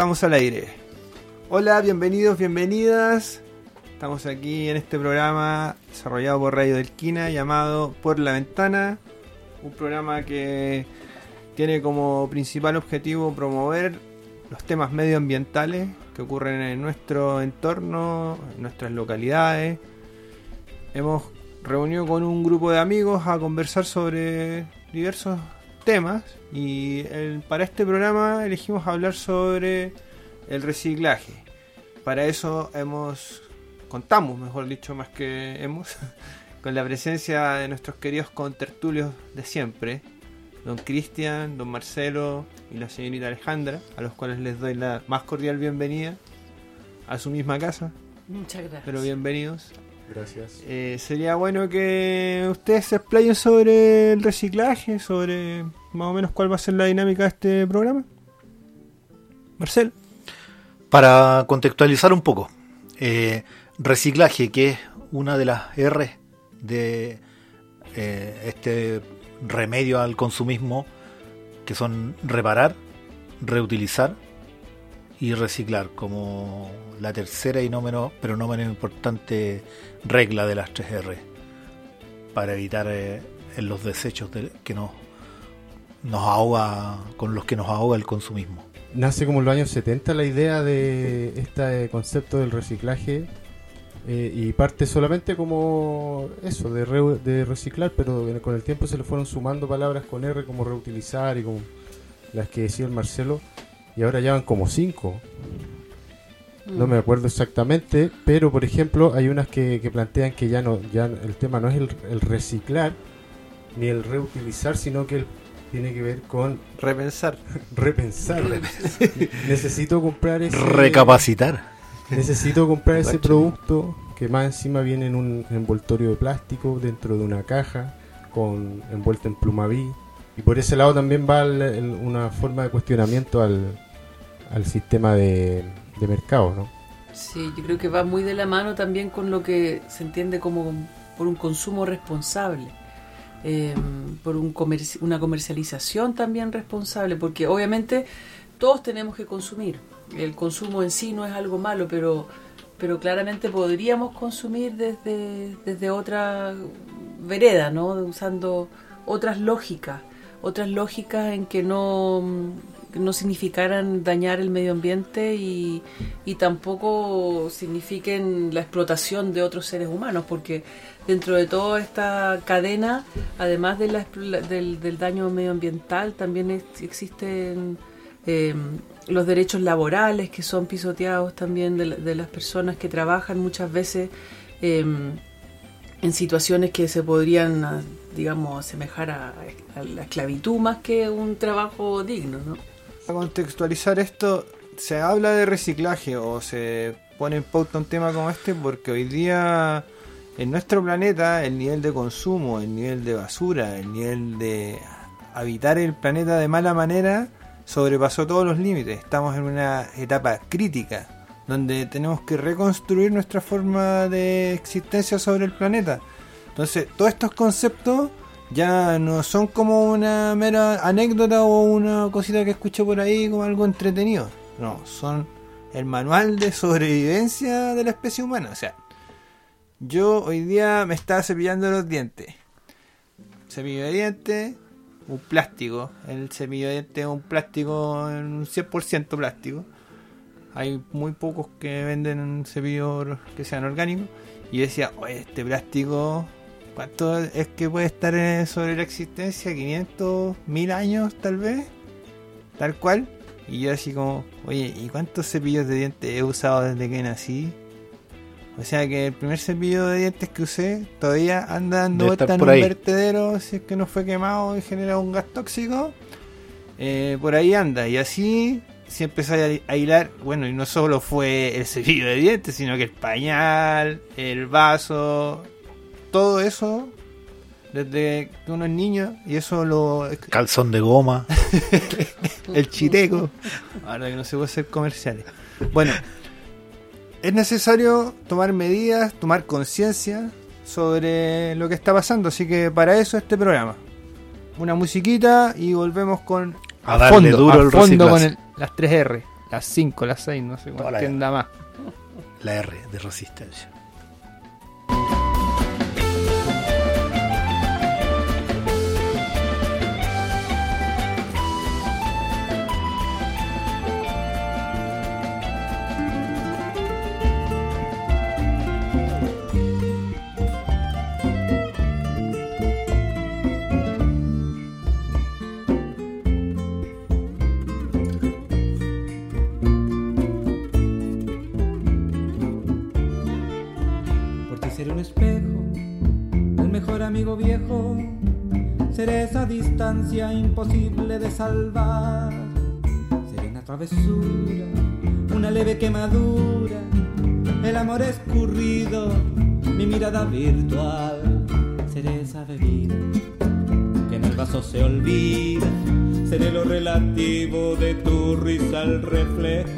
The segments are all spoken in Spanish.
Estamos al aire. Hola, bienvenidos, bienvenidas. Estamos aquí en este programa desarrollado por Radio del Quina llamado Por la Ventana. Un programa que tiene como principal objetivo promover los temas medioambientales que ocurren en nuestro entorno, en nuestras localidades. Hemos reunido con un grupo de amigos a conversar sobre diversos temas y para este programa elegimos hablar sobre el reciclaje. Para eso hemos contamos, mejor dicho, más que hemos, con la presencia de nuestros queridos contertulios de siempre, don Cristian, don Marcelo y la señorita Alejandra, a los cuales les doy la más cordial bienvenida a su misma casa. Muchas gracias. Pero bienvenidos. Gracias. Eh, sería bueno que ustedes se explayen sobre el reciclaje, sobre más o menos cuál va a ser la dinámica de este programa. Marcel. Para contextualizar un poco, eh, reciclaje, que es una de las R de eh, este remedio al consumismo, que son reparar, reutilizar y reciclar, como la tercera y no menos, pero no menos importante regla de las 3R, para evitar eh, los desechos que nos, nos ahoga, con los que nos ahoga el consumismo nace como en los años 70 la idea de este concepto del reciclaje eh, y parte solamente como eso, de, de reciclar, pero con el tiempo se le fueron sumando palabras con R como reutilizar y como las que decía el Marcelo, y ahora ya van como cinco. No me acuerdo exactamente, pero por ejemplo hay unas que, plantean que ya no, ya el tema no es el, el reciclar ni el reutilizar, sino que el tiene que ver con repensar. repensar. necesito comprar ese. Recapacitar. Necesito comprar ese producto que más encima viene en un envoltorio de plástico dentro de una caja con envuelto en plumaví. Y por ese lado también va una forma de cuestionamiento al, al sistema de, de mercado, ¿no? Sí, yo creo que va muy de la mano también con lo que se entiende como por un consumo responsable eh, por un una comercialización también responsable, porque obviamente todos tenemos que consumir. El consumo en sí no es algo malo, pero, pero claramente podríamos consumir desde, desde otra vereda, ¿no? usando otras lógicas, otras lógicas en que no, no significaran dañar el medio ambiente y, y tampoco signifiquen la explotación de otros seres humanos, porque dentro de toda esta cadena, además de del, daño medioambiental, también existen eh, los derechos laborales que son pisoteados también de, las personas que trabajan muchas veces eh, en situaciones que se podrían, ah, digamos, asemejar a, la esclavitud más que un trabajo digno, ¿no? Para contextualizar esto, se habla de reciclaje o se pone en pauta un tema como este porque hoy día en nuestro planeta el nivel de consumo, el nivel de basura, el nivel de habitar el planeta de mala manera sobrepasó todos los límites. Estamos en una etapa crítica donde tenemos que reconstruir nuestra forma de existencia sobre el planeta. Entonces, todos estos conceptos ya no son como una mera anécdota o una cosita que escucho por ahí como algo entretenido. No, son el manual de sobrevivencia de la especie humana. O sea, yo hoy día me estaba cepillando los dientes. Cepillo de dientes, un plástico. El cepillo de dientes es un plástico, un 100% plástico. Hay muy pocos que venden un cepillo que sean orgánicos. Y decía, oye, este plástico, ¿cuánto es que puede estar sobre la existencia? ¿500, 1000 años tal vez? Tal cual. Y yo así como, oye, ¿y cuántos cepillos de dientes he usado desde que nací? O sea que el primer cepillo de dientes que usé todavía anda dando vuelta en un ahí. vertedero si es que no fue quemado y genera un gas tóxico. Eh, por ahí anda. Y así, si empecé a, a hilar, bueno, y no solo fue el cepillo de dientes, sino que el pañal, el vaso, todo eso, desde que uno es niño, y eso lo... Calzón de goma. el chiteco. Ahora que no se puede hacer comerciales. Bueno, es necesario tomar medidas, tomar conciencia sobre lo que está pasando. Así que para eso este programa. Una musiquita y volvemos con. A darle duro a el fondo con el- las 3 R, las 5, las 6, no sé la- tienda más. La R de resistencia. Distancia imposible de salvar. Seré una travesura, una leve quemadura. El amor escurrido, mi mirada virtual. Seré esa bebida que en el vaso se olvida. Seré lo relativo de tu risa al reflejo.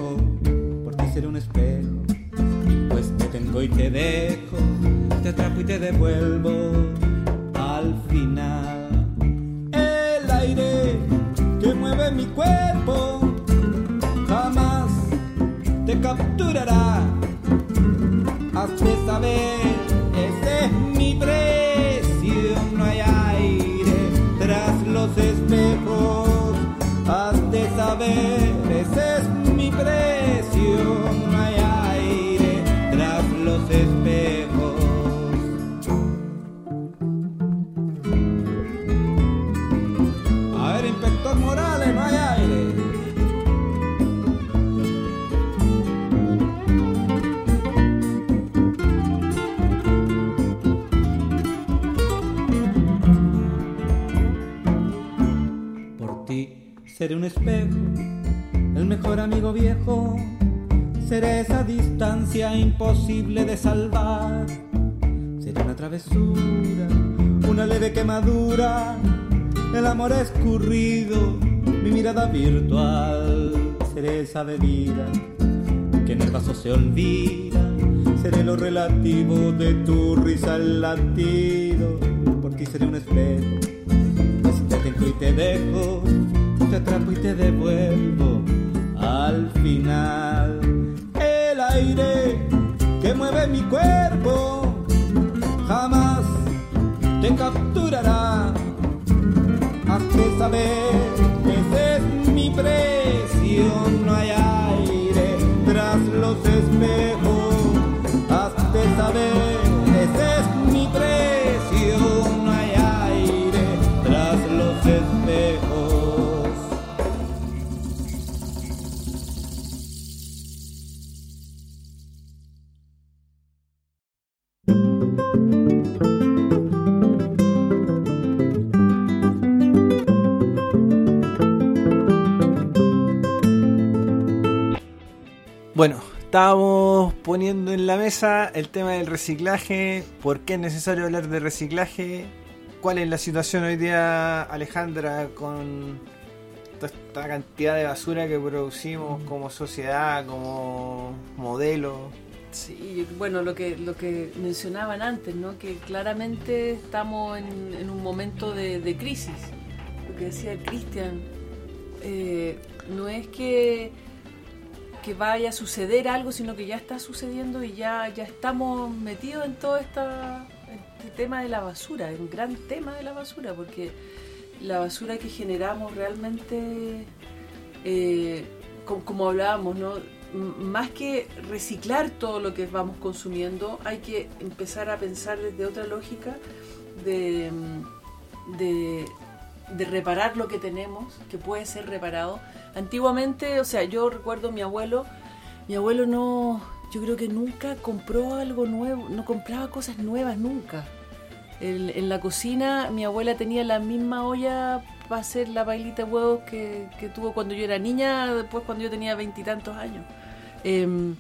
Una leve quemadura. El amor escurrido, mi mirada virtual. Seré esa bebida que en el vaso se olvida. Seré lo relativo de tu risa al latido. Por ti seré un espejo pues te tengo y te dejo, te atrapo y te devuelvo al final. El aire que mueve mi cuerpo jamás te capturará. Hazte saber, ese es mi precio, no hay aire tras los espejos. Hazte saber, estábamos poniendo en la mesa el tema del reciclaje, por qué es necesario hablar de reciclaje, cuál es la situación hoy día, Alejandra, con toda esta cantidad de basura que producimos como sociedad, como modelo. Sí, bueno, lo que, lo que mencionaban antes, ¿no? que claramente estamos en, en un momento de, de crisis. Lo que decía Cristian, eh, no es que, que vaya a suceder algo, sino que ya está sucediendo y ya, ya estamos metidos en todo este tema de la basura, el gran tema de la basura, porque la basura que generamos realmente, eh, como, como hablábamos, ¿no? Más que reciclar todo lo que vamos consumiendo, hay que empezar a pensar desde otra lógica de, de, de reparar lo que tenemos, que puede ser reparado. Antiguamente, o sea, yo recuerdo a mi abuelo, mi abuelo no, yo creo que nunca compró algo nuevo, no compraba cosas nuevas nunca. En, la cocina mi abuela tenía la misma olla para hacer la bailita de huevos que, que tuvo cuando yo era niña, después cuando yo tenía veintitantos años. Em,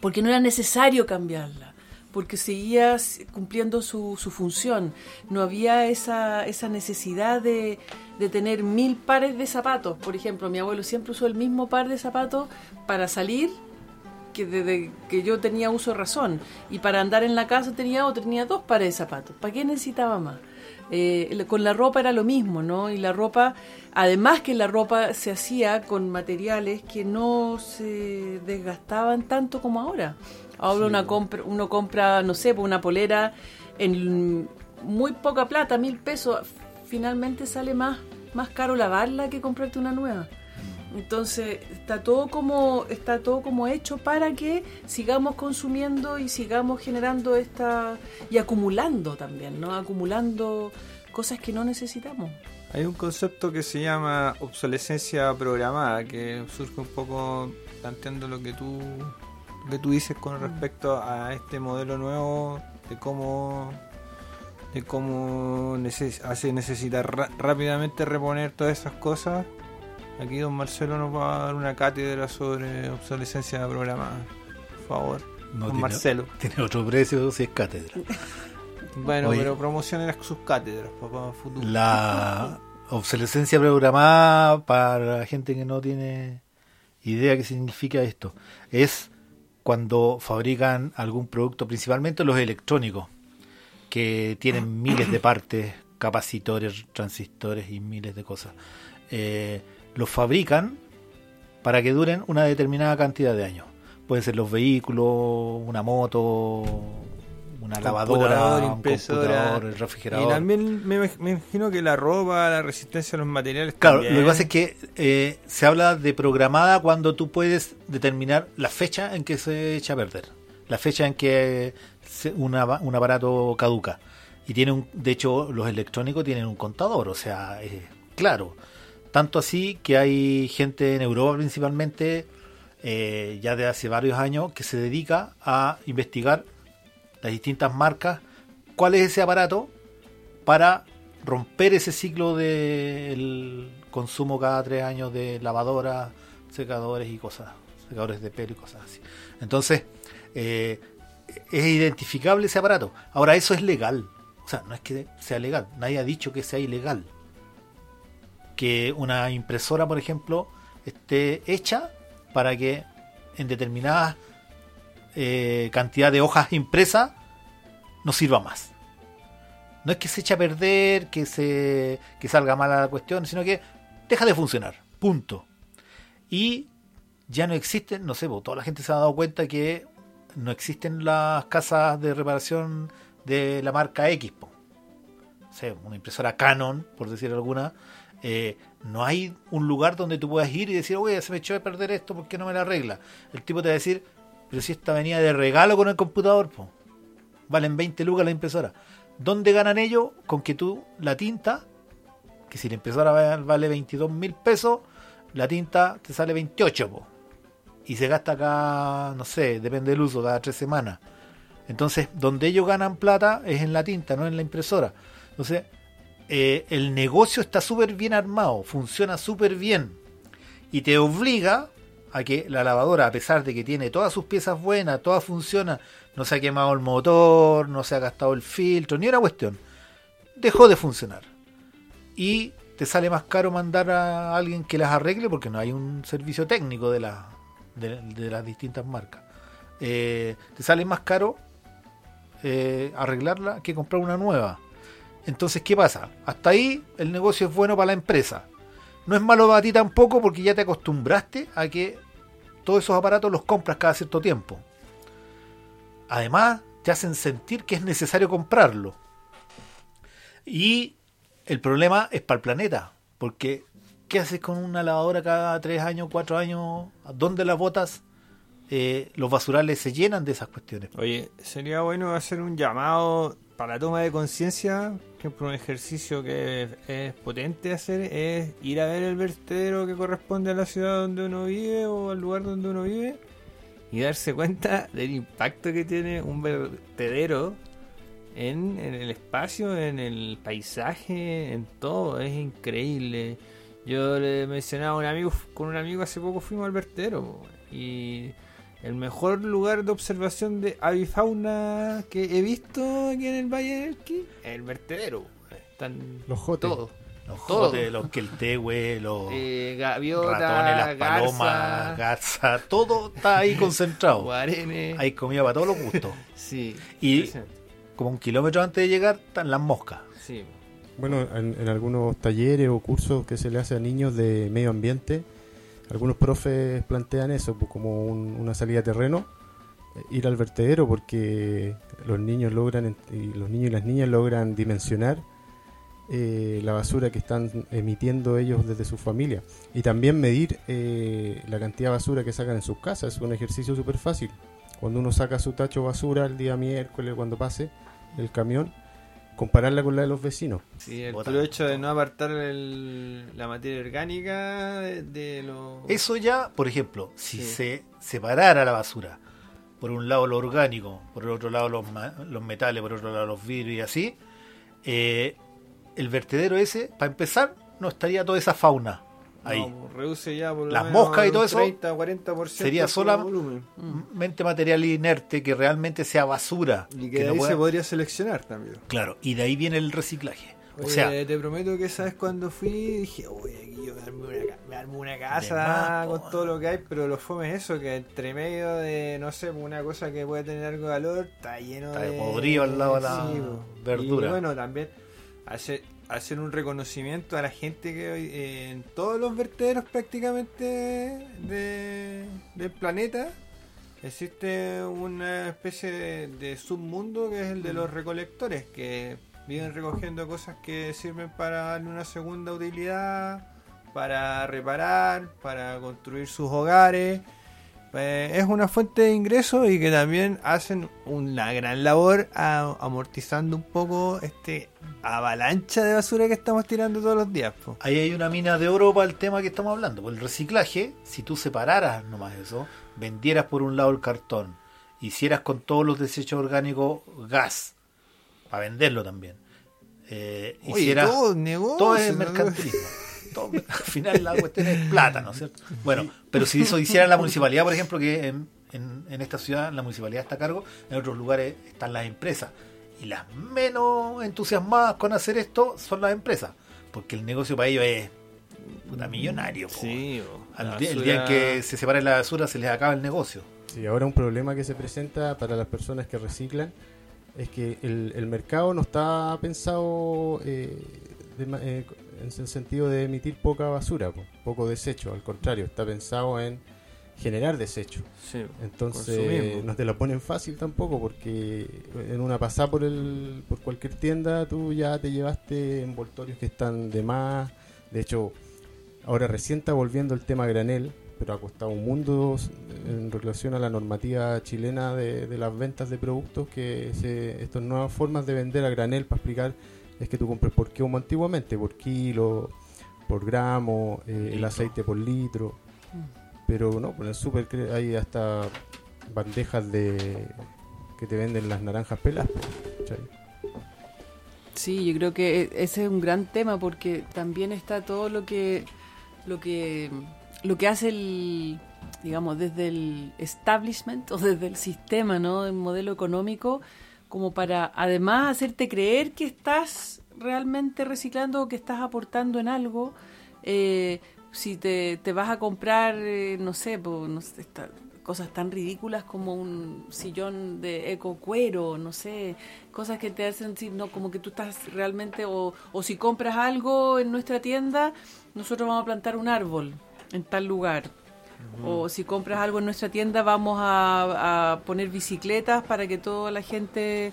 porque no era necesario cambiarla, porque seguía cumpliendo su, su función. No había esa, esa necesidad de, de tener mil pares de zapatos. Por ejemplo, mi abuelo siempre usó el mismo par de zapatos para salir que desde que yo tenía uso razón y para andar en la casa tenía otro, tenía dos pares de zapatos. ¿Para qué necesitaba más? Eh, con la ropa era lo mismo, ¿no? Y la ropa, además que la ropa se hacía con materiales que no se desgastaban tanto como ahora. Ahora una compra, uno compra, no sé, una polera en muy poca plata, mil pesos, finalmente sale más, más caro lavarla que comprarte una nueva. Entonces está todo como está todo como hecho para que sigamos consumiendo y sigamos generando esta y acumulando también, ¿no? Acumulando cosas que no necesitamos. Hay un concepto que se llama obsolescencia programada, que surge un poco planteando lo que tú, que tú dices con respecto a este modelo nuevo de cómo de cómo neces- hace necesitar rápidamente reponer todas esas cosas. Aquí don Marcelo nos va a dar una cátedra sobre obsolescencia programada. Por favor, No don tiene, Marcelo. tiene otro precio si es cátedra. Bueno, Oye. pero promocionen las- sus cátedras, papá, futuro. La obsolescencia programada para la gente que no tiene idea qué significa esto es cuando fabrican algún producto, principalmente los electrónicos, que tienen miles de partes, capacitores, transistores y miles de cosas. Eh, los fabrican para que duren una determinada cantidad de años. Pueden ser los vehículos, una moto, una lavadora, un impresora. computador, el Y refrigerador. también me, imag- me imagino que la ropa, la resistencia a los materiales. Claro, también. lo que pasa es que eh, se habla de programada cuando tú puedes determinar la fecha en que se echa a perder, la fecha en que se- una- un aparato caduca. Y tiene un, de hecho, los electrónicos tienen un contador, o sea, es claro. Tanto así que hay gente en Europa principalmente, eh, ya de hace varios años, que se dedica a investigar las distintas marcas, cuál es ese aparato para romper ese ciclo del consumo cada tres años de lavadoras, secadores y cosas, secadores de pelo y cosas así. Entonces, eh, es identificable ese aparato. Ahora, eso es legal. O sea, no es que sea legal. Nadie ha dicho que sea ilegal. Que una impresora, por ejemplo, esté hecha para que en determinadas eh, cantidad de hojas impresas no sirva más. No es que se eche a perder, que se que salga mala la cuestión, sino que deja de funcionar. Punto. Y ya no existen, no sé, po, toda la gente se ha dado cuenta que no existen las casas de reparación de la marca X. una impresora Canon, por decir alguna. eh, no hay un lugar donde tú puedas ir y decir, oye, se me echó a perder esto, ¿por qué no me la arregla? El tipo te va a decir, pero si esta venía de regalo con el computador, po. valen 20 lucas la impresora. ¿Dónde ganan ellos? Con que tú la tinta, que si la impresora va- vale 22 mil pesos, la tinta te sale 28, po. y se gasta acá, no sé, depende del uso, cada tres semanas. Entonces, donde ellos ganan plata es en la tinta, no en la impresora. Entonces, eh, el negocio está súper bien armado, funciona súper bien y te obliga a que la lavadora, a pesar de que tiene todas sus piezas buenas, todas funcionan, no se ha quemado el motor, no se ha gastado el filtro, ni una cuestión, dejó de funcionar. Y te sale más caro mandar a alguien que las arregle porque no hay un servicio técnico de, la, de, las distintas marcas. Eh, te sale más caro eh, arreglarla que comprar una nueva. Entonces, ¿qué pasa? Hasta ahí el negocio es bueno para la empresa. No es malo para ti tampoco porque ya te acostumbraste a que todos esos aparatos los compras cada cierto tiempo. Además, te hacen sentir que es necesario comprarlo. Y el problema es para el planeta, porque ¿qué haces con una lavadora cada tres años, cuatro años? ¿Dónde la botas? Eh, los basurales se llenan de esas cuestiones. Oye, sería bueno hacer un llamado para la toma de conciencia. Por un ejercicio que es, es potente hacer es ir a ver el vertedero que corresponde a la ciudad donde uno vive o al lugar donde uno vive y darse cuenta del impacto que tiene un vertedero en, el espacio, en el paisaje, en todo. Es increíble. Yo le mencionaba a un amigo, con un amigo hace poco fuimos al vertedero y el mejor lugar de observación de avifauna que he visto aquí en el Valle del Elqui es el vertedero. Están Los jotes. todos. Los jotes, los queltehue, los Eh, gaviota, ratones, las palomas, garza, garza, todo está ahí concentrado. guarenes. Hay comida para todos los gustos. Sí. Y como un kilómetro antes de llegar están las moscas. Sí. Bueno, en, en algunos talleres o cursos que se le hace a niños de medio ambiente, algunos profes plantean eso pues, como un- una salida terreno, eh, ir al vertedero porque los niños logran y los niños y las niñas logran dimensionar eh, la basura que están emitiendo ellos desde su familia y también medir eh, la cantidad de basura que sacan en sus casas. Es un ejercicio súper fácil. Cuando uno saca su tacho basura el día miércoles, cuando pase el camión, compararla con la de los vecinos. Sí, el puro hecho de no apartar el- la materia orgánica de, de los... Eso ya, por ejemplo, si Sí. se separara la basura, por un lado lo orgánico, por el otro lado los, ma- los metales, por otro lado los vidrios y así, eh, el vertedero ese, para empezar, no estaría toda esa fauna ahí. No, reduce ya por lo Las menos moscas y todo eso 30, 40% sería por sola- volumen. Mente material inerte que realmente sea basura. Y que que de no ahí pueda- se podría seleccionar también. Claro, y de ahí viene el reciclaje. O Oye, sea, te prometo que sabes cuando fui dije, uy, aquí yo me armé una, me casa más, con todo lo que hay, pero lo fome es eso, que entre medio de, no sé, una cosa que puede tener algo de valor, está lleno Está de... podrido al lado de la verdura. Y bueno, también hacer, hacer un reconocimiento a la gente que hoy, eh, en todos los vertederos prácticamente de, del planeta existe una especie de, de submundo que es el de los recolectores que viven recogiendo cosas que sirven para darle una segunda utilidad para reparar para construir sus hogares Eh, es una fuente de ingresos y que también hacen una gran labor a- amortizando un poco este avalancha de basura que estamos tirando todos los días po. ahí hay una mina de oro para el tema que estamos hablando. Por el reciclaje, si tú separaras nomás eso, vendieras por un lado el cartón, hicieras con todos los desechos orgánicos gas, para venderlo también. Eh, Oye, hicieras todo negocio, todo es mercantilismo. Todo- al final la cuestión es plata, ¿no es cierto? Bueno, pero si eso hiciera la municipalidad, por ejemplo, que en, en- en esta ciudad la municipalidad está a cargo, en otros lugares están las empresas. Y las menos entusiasmadas con hacer esto son las empresas, porque el negocio para ellos es puta millonario. po. Sí. Al día- el día en que se separe la basura se les acaba el negocio. Sí, ahora un problema que se presenta para las personas que reciclan es que el, el mercado no está pensado eh, de eh, en el sentido de emitir poca basura, po, poco desecho, al contrario, está pensado en generar desecho. Sí, Entonces no te lo ponen fácil tampoco porque en una pasada por el por cualquier tienda tú ya te llevaste envoltorios que están de más. De hecho, ahora recién está volviendo el tema granel, pero ha costado un mundo en relación a la normativa chilena de, de las ventas de productos que se, estas nuevas formas de vender a granel para explicar es que tú compres por qué antiguamente, por kilo, por gramo, eh, el aceite por litro. Pero no, por el súper cre- hay hasta bandejas de que te venden las naranjas peladas. po, ¿cachai? Sí, yo creo que e- ese es un gran tema porque también está todo lo que lo que lo que hace el digamos desde el establishment o desde el sistema, ¿no? El modelo económico como para además hacerte creer que estás realmente reciclando o que estás aportando en algo. eh, si te, te vas a comprar, eh, no sé, no cosas tan ridículas como un sillón de eco cuero, no sé, cosas que te hacen decir, no, como que tú estás realmente, o, o si compras algo en nuestra tienda, nosotros vamos a plantar un árbol en tal lugar. O si compras algo en nuestra tienda, vamos a, a poner bicicletas para que toda la gente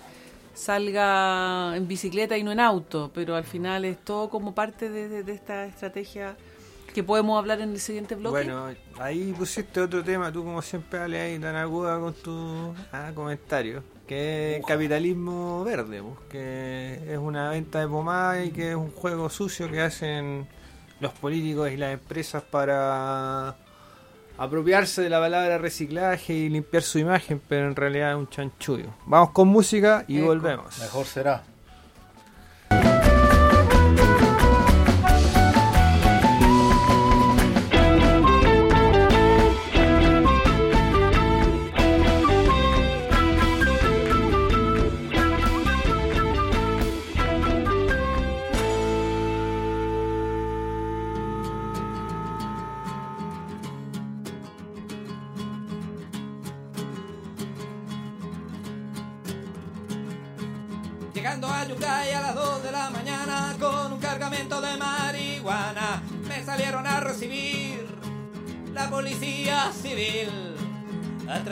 salga en bicicleta y no en auto, pero al final es todo como parte de, de- de esta estrategia que podemos hablar en el siguiente bloque. Bueno, ahí pusiste otro tema, tú como siempre Ale ahí tan aguda con tu ah, comentario, que es capitalismo verde, pues, que es una venta de pomada y que es un juego sucio que hacen los políticos y las empresas para apropiarse de la palabra reciclaje y limpiar su imagen, pero en realidad es un chanchullo. Vamos con música y volvemos. Mejor será.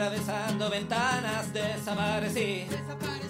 atravesando ventanas desaparecí. desaparecí.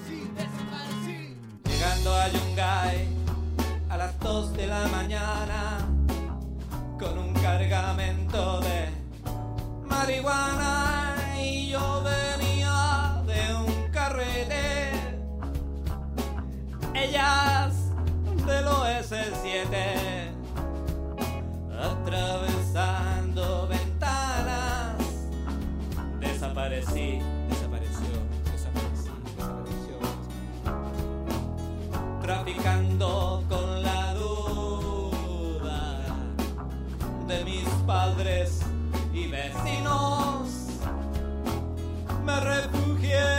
me refugié.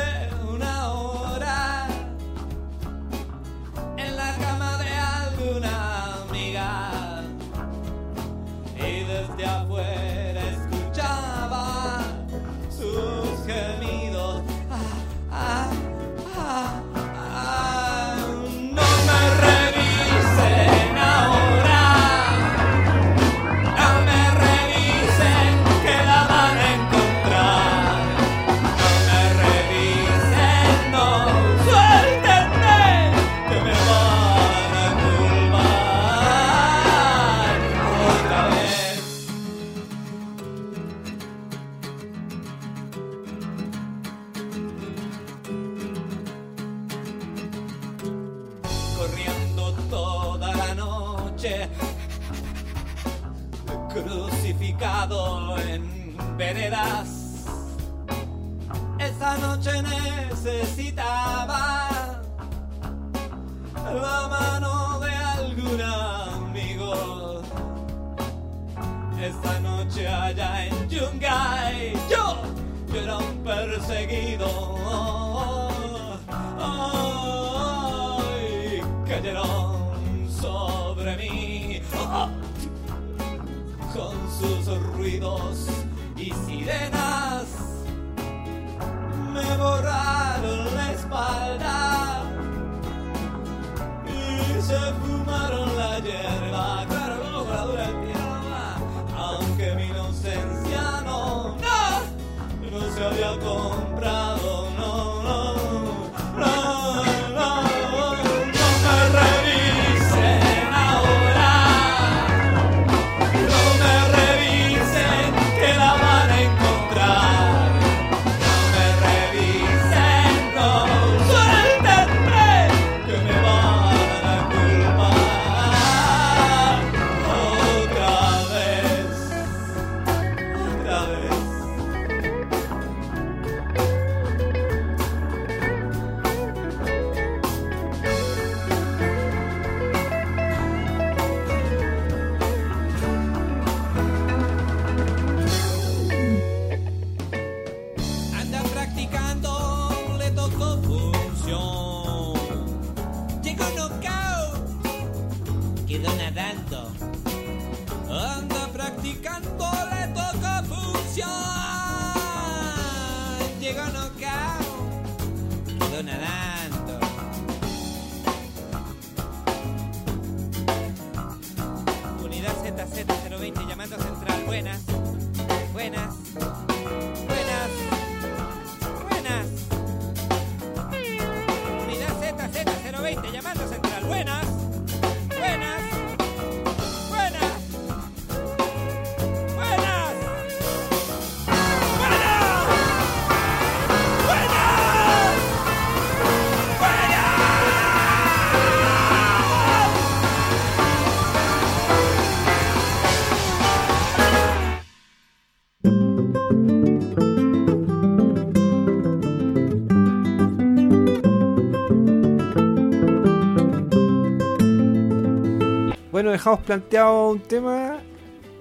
Bueno, dejamos planteado un tema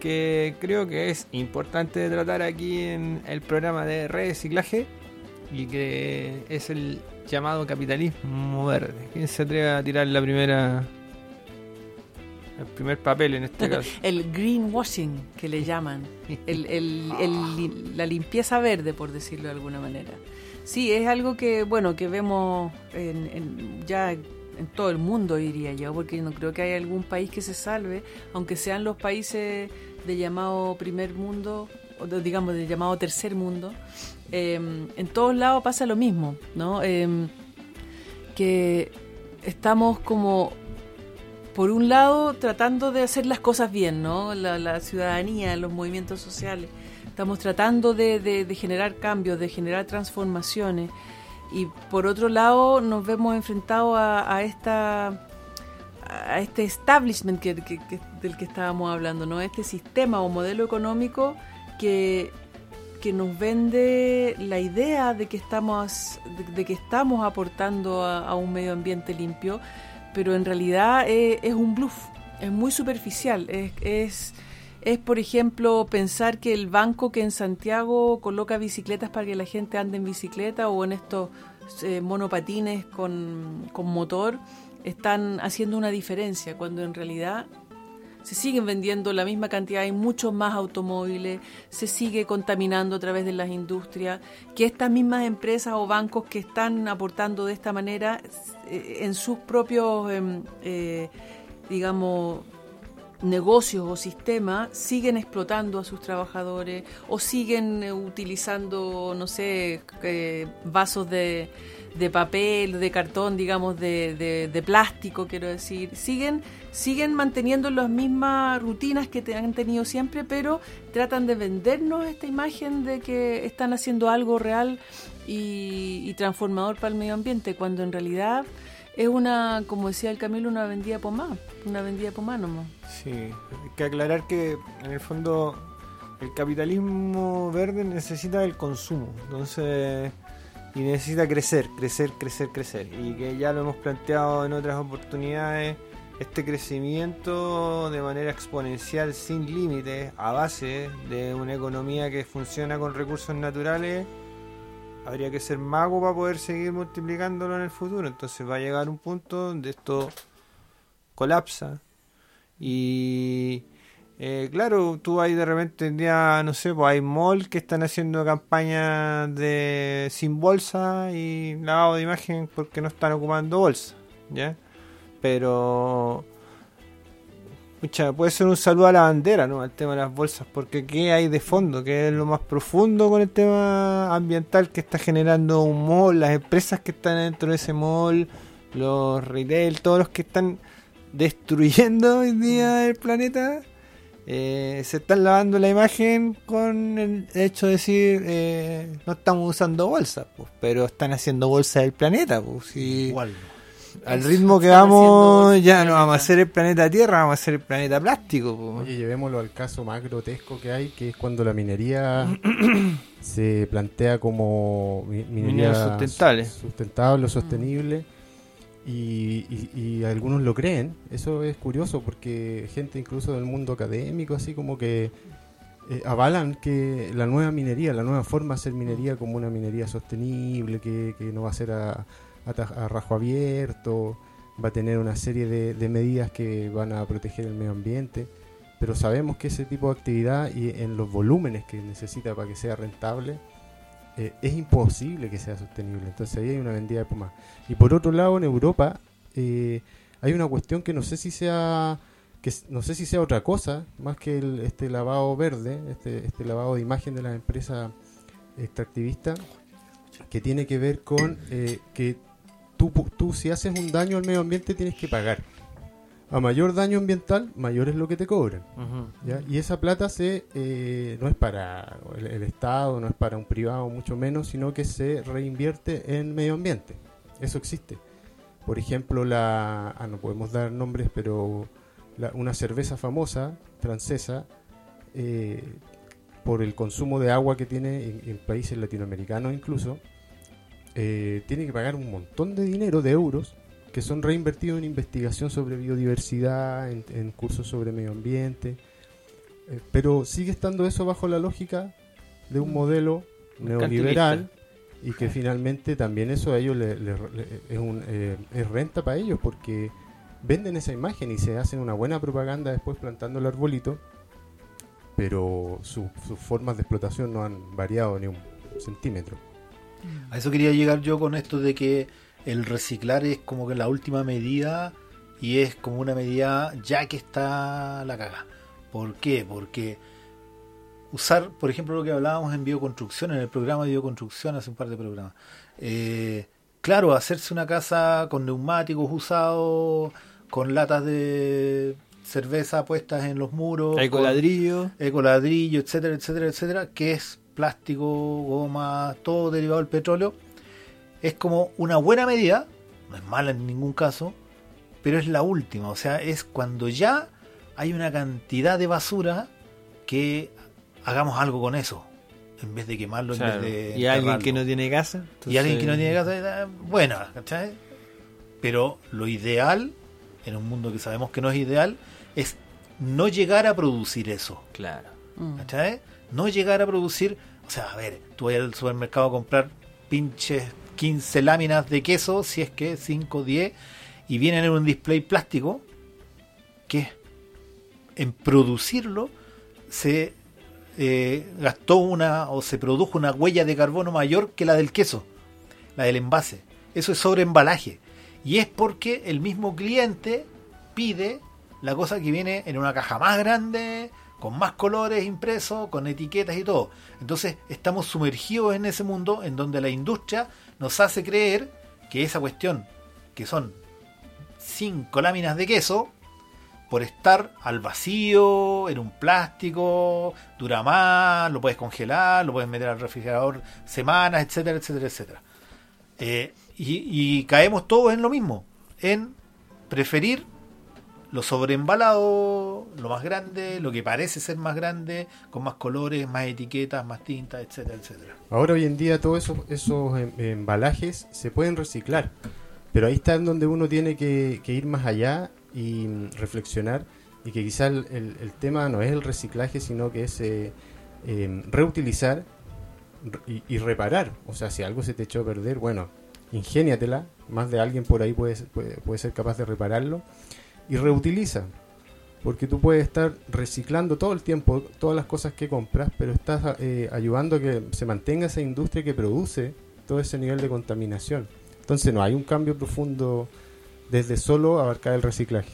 que creo que es importante de tratar aquí en el programa de reciclaje y que es el llamado capitalismo verde. ¿Quién se atreve a tirar la primera el primer papel en este caso? el greenwashing que le llaman, el, el- el- la limpieza verde, por decirlo de alguna manera. Sí, es algo que, bueno, que vemos en, en- ya en todo el mundo, diría yo, porque no creo que haya algún país que se salve, aunque sean los países de llamado primer mundo, o digamos, de llamado tercer mundo. eh, en todos lados pasa lo mismo, ¿no? Em, que estamos como por un lado, tratando de hacer las cosas bien, ¿no? La, la ciudadanía, los movimientos sociales. Estamos tratando de generar cambios, de generar transformaciones. Y por otro lado, nos vemos enfrentados a, esta a este establishment que, del que estábamos hablando, ¿no? Este sistema o modelo económico que, que nos vende la idea de que estamos, de, que estamos aportando a, a un medio ambiente limpio, pero en realidad es, es un bluff, es muy superficial, es, es, es, por ejemplo pensar que el banco que en Santiago coloca bicicletas para que la gente ande en bicicleta o en estos eh, monopatines con, con motor están haciendo una diferencia, cuando en realidad se siguen vendiendo la misma cantidad. Y muchos más automóviles, se sigue contaminando a través de las industrias, que estas mismas empresas o bancos que están aportando de esta manera eh, en sus propios, em, eh, digamos, negocios o sistemas siguen explotando a sus trabajadores o siguen eh, utilizando, no sé, eh, vasos de, de papel, de cartón, digamos, de, de- plástico, quiero decir. Siguen, siguen manteniendo las mismas rutinas que han tenido siempre, pero tratan de vendernos esta imagen de que están haciendo algo real y, y transformador para el medio ambiente, cuando en realidad es una, como decía el Camilo, una vendida pomada, una vendida pomada nomás. Sí, hay que aclarar que en el fondo el capitalismo verde necesita el consumo, entonces y necesita crecer, crecer, crecer, crecer y que ya lo hemos planteado en otras oportunidades este crecimiento de manera exponencial sin límites a base de una economía que funciona con recursos naturales habría que ser mago para poder seguir multiplicándolo en el futuro entonces va a llegar un punto donde esto colapsa y eh, claro, tú hay de repente un día, no sé, pues hay malls que están haciendo campañas de sin bolsa y lavado de imagen porque no están ocupando bolsa, ¿ya? Pero pucha, puede ser un saludo a la bandera, ¿no? Al tema de las bolsas, porque ¿qué hay de fondo? ¿Qué es lo más profundo con el tema ambiental que está generando un mall? Las empresas que están dentro de ese mall, los retail, todos los que están destruyendo hoy día el planeta, eh, se están lavando la imagen con el hecho de decir eh, no estamos usando bolsas, pues, pero están haciendo bolsas del planeta, pues, y Igual. Al ritmo que vamos ya no vamos a hacer el planeta Tierra, vamos a hacer el planeta plástico. pues. Oye, llevémoslo al caso más grotesco que hay, que es cuando la minería se plantea como mi- minería sustentable. su- sustentable o sostenible. Y, y- y algunos lo creen. Eso es curioso porque gente incluso del mundo académico, así como que eh, avalan que la nueva minería, la nueva forma de hacer minería como una minería sostenible, que, que no va a ser a, a a rajo abierto, va a tener una serie de, medidas que van a proteger el medio ambiente, pero sabemos que ese tipo de actividad y en los volúmenes que necesita para que sea rentable, eh, es imposible que sea sostenible. Entonces ahí hay una vendida de pomas. Y por otro lado, en Europa eh, hay una cuestión que no sé si sea que no sé si sea otra cosa más que el- este lavado verde, este, este lavado de imagen de las empresas extractivistas, que tiene que ver con eh, que tú, si haces un daño al medio ambiente tienes que pagar. A mayor daño ambiental, mayor es lo que te cobran. ¿ya? Y esa plata se eh, no es para el, el Estado, no es para un privado, mucho menos, sino que se reinvierte en medio ambiente. Eso existe. Por ejemplo, la ah, no podemos dar nombres, pero la- una cerveza famosa francesa, eh, por el consumo de agua que tiene en, en países latinoamericanos incluso, eh, tiene que pagar un montón de dinero, de euros, que son reinvertidos en investigación sobre biodiversidad, en, en cursos sobre medio ambiente, eh, pero sigue estando eso bajo la lógica de un modelo neoliberal y que finalmente también eso a ellos le, le- le- es, un, eh, es renta para ellos porque venden esa imagen y se hacen una buena propaganda después plantando el arbolito, pero su- sus formas de explotación no han variado ni un centímetro. A eso quería llegar yo con esto de que el reciclar es como que la última medida y es como una medida ya que está la caga. ¿Por qué? Porque usar, por ejemplo, lo que hablábamos en bioconstrucción, en el programa de bioconstrucción hace un par de programas. Eh, claro, hacerse una casa con neumáticos usados, con latas de cerveza puestas en los muros, con- Ecoladrillo. ecoladrillo, etcétera, etcétera, etcétera, que es plástico, goma, todo derivado del petróleo, es como una buena medida, no es mala en ningún caso, pero es la última, o sea, es cuando ya hay una cantidad de basura que hagamos algo con eso, en vez de quemarlo, Claro. en vez de... Y alguien que no tiene casa. Y alguien que no tiene casa, bueno, ¿cachai? Pero lo ideal, en un mundo que sabemos que no es ideal, es no llegar a producir eso. Claro. Mm. ¿Cachai? No llegar a producir, o sea, a ver, tú vas al supermercado a comprar pinches 15 láminas de queso, si es que 5, 10, y vienen en un display plástico, que en producirlo se eh, gastó una o se produjo una huella de carbono mayor que la del queso, la del envase. Eso es sobre embalaje. Y es porque el mismo cliente pide la cosa que viene en una caja más grande, con más colores impresos, con etiquetas y todo. Entonces estamos sumergidos en ese mundo en donde la industria nos hace creer que esa cuestión, que son cinco láminas de queso, por estar al vacío, en un plástico, dura más, lo puedes congelar, lo puedes meter al refrigerador semanas, etcétera, etcétera, etcétera. Eh, y, y caemos todos en lo mismo, en preferir lo sobreembalado, lo más grande, lo que parece ser más grande, con más colores, más etiquetas, más tintas, etcétera, etcétera. Ahora hoy en día todos esos, esos em- embalajes se pueden reciclar, pero ahí está en donde uno tiene que, ir más allá y mm, reflexionar y que quizás el, tema no es el reciclaje, sino que es eh, em, reutilizar re- y, y reparar. O sea, si algo se te echó a perder, bueno, ingéniatela, más de alguien por ahí puede, puede, puede ser capaz de repararlo y reutiliza. Porque tú puedes estar reciclando todo el tiempo todas las cosas que compras, pero estás eh, ayudando a que se mantenga esa industria que produce todo ese nivel de contaminación. Entonces no hay un cambio profundo desde solo abarcar el reciclaje.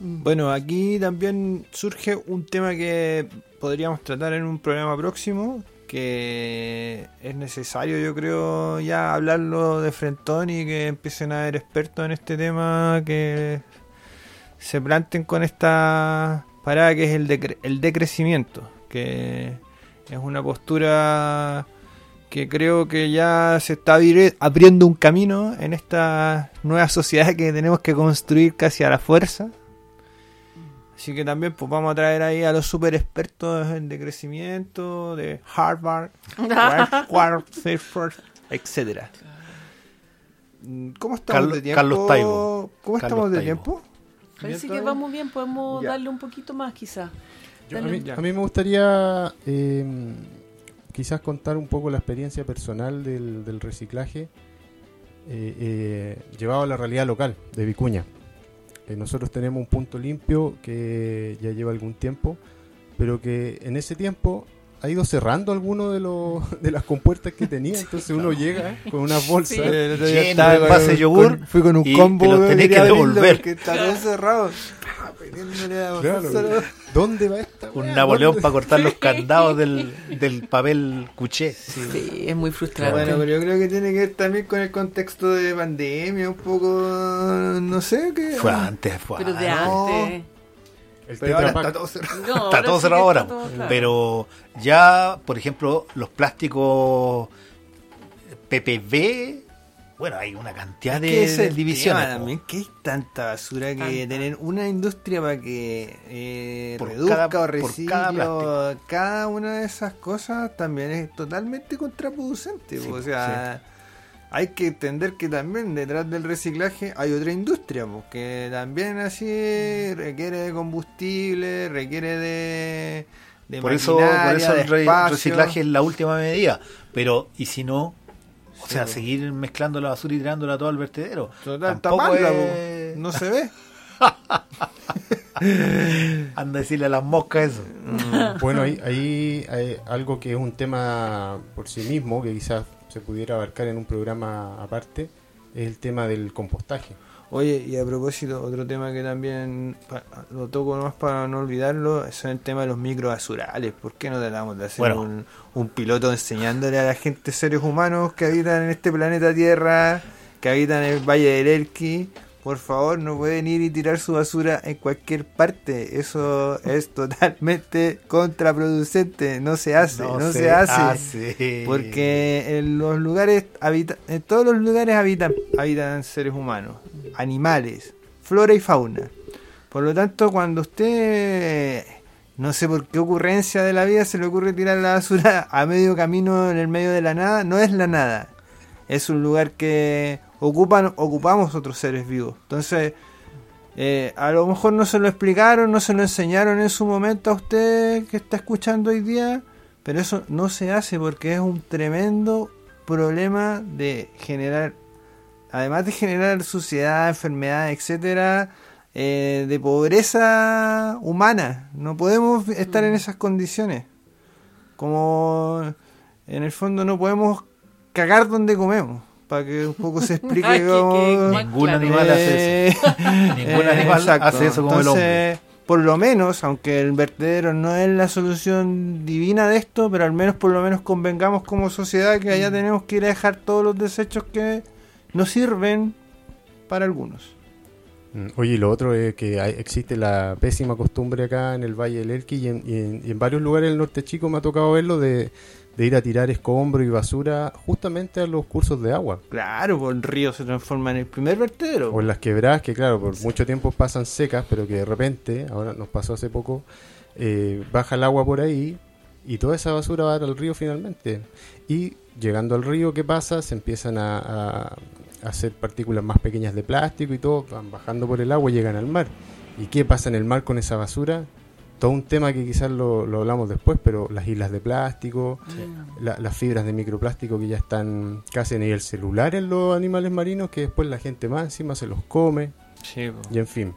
Bueno, aquí también surge un tema que podríamos tratar en un programa próximo, que es necesario yo creo ya hablarlo de frentón y que empiecen a haber expertos en este tema que se planten con esta parada que es el, decre- el decrecimiento, que es una postura que creo que ya se está abri- abriendo un camino en esta nueva sociedad que tenemos que construir casi a la fuerza. Así que también pues vamos a traer ahí a los super expertos en decrecimiento de Harvard, Harvard, etcétera. ¿Cómo estamos Carlos- de tiempo? Carlos Taibo. ¿Cómo Carlos estamos de Taibo. tiempo? Parece ¿Bien que vamos bien, podemos Ya. darle un poquito más quizás. A, mí, Ya. a mí me gustaría eh, quizás contar un poco la experiencia personal del, del reciclaje eh, eh, llevado a la realidad local de Vicuña. Eh, nosotros tenemos un punto limpio que ya lleva algún tiempo, pero que en ese tiempo ha ido cerrando alguno de los de las compuertas que tenía, entonces uno llega con unas bolsas. Sí. El otro día Lleno estaba un- yogur con- fui con un y combo te los tenés que devolver. porque está todo cerrado. Claro, bolsa. ¿Dónde va esta? Un? Napoleón ¿Dónde? para cortar los candados del, del papel cuché. Sí, es muy frustrante. Bueno, pero yo creo que tiene que ver también con el contexto de pandemia, un poco, no sé qué. Fue antes, fue pero de antes. Antes. El Pero ahora Tetra Pak. está todo cerrado. No, Está todo sí cerrado que ahora. está todo claro. Pero ya, por ejemplo, los plásticos PPV, bueno, hay una cantidad de, es el divisiones. tema también, que hay tanta basura que tener una industria para que eh, Por reduzca cada- o recicle cada una de esas cosas también es totalmente contraproducente. Sí, o sea, hay que entender que también detrás del reciclaje hay otra industria, porque también así requiere de combustible, requiere de, de Por eso, por eso el re- espacio. reciclaje es la última medida. Pero, ¿y si no? O Sí, sea, po. seguir mezclando la basura y tirándola todo al vertedero. Total, Tampoco taparla, es- po. no se ve. Anda a decirle a las moscas eso. Bueno, ahí, ahí hay algo que es un tema por sí mismo, que quizás se pudiera abarcar en un programa aparte, es el tema del compostaje. Oye, y a propósito, otro tema que también lo toco nomás para no olvidarlo, es el tema de los microbasurales. ¿Por qué no tratamos de hacer Bueno. un, un piloto enseñándole a la gente, seres humanos que habitan en este planeta Tierra, que habitan en el Valle del Elqui? Por favor, no pueden ir y tirar su basura en cualquier parte. Eso es totalmente contraproducente. No se hace, no, se, hace. hace. Porque en los lugares habita, en todos los lugares habitan, habitan seres humanos, animales, flora y fauna. Por lo tanto, cuando usted no sé por qué ocurrencia de la vida se le ocurre tirar la basura a medio camino en el medio de la nada, no es la nada. Es un lugar que ocupan, ocupamos otros seres vivos. Entonces, eh, a lo mejor no se lo explicaron, no se lo enseñaron en su momento a usted que está escuchando hoy día, pero eso no se hace porque es un tremendo problema de generar, además de generar suciedad, enfermedad, etcétera, eh, de pobreza humana. No podemos estar en esas condiciones. Como en el fondo no podemos cagar donde comemos. Para que un poco se explique Ay, que- que- cómo- más Ningún claro. animal hace eso. Eh, Ningún eh, animal exacto. hace eso como el hombre. Por lo menos, aunque el vertedero no es la solución divina de esto, pero al menos por lo menos convengamos como sociedad que Mm. allá tenemos que ir a dejar todos los desechos que nos sirven para algunos. Mm, Oye, y lo otro es que hay- existe la pésima costumbre acá en el Valle del Elqui y en, y en- y en varios lugares del norte chico me ha tocado verlo de, de ir a tirar escombro y basura justamente a los cursos de agua. Claro, pues el río se transforma en el primer vertedero. O en las quebradas que, claro, por mucho tiempo pasan secas, pero que de repente, ahora nos pasó hace poco, eh, baja el agua por ahí y toda esa basura va al río finalmente. Y llegando al río, ¿qué pasa? Se empiezan a- a hacer partículas más pequeñas de plástico y todo, van bajando por el agua y llegan al mar. ¿Y qué pasa en el mar con esa basura? Todo un tema que quizás lo, lo hablamos después, pero las islas de plástico, la- las fibras de microplástico que ya están casi a nivel celular en los animales marinos, que después la gente más encima se los come, Sí, y en fin.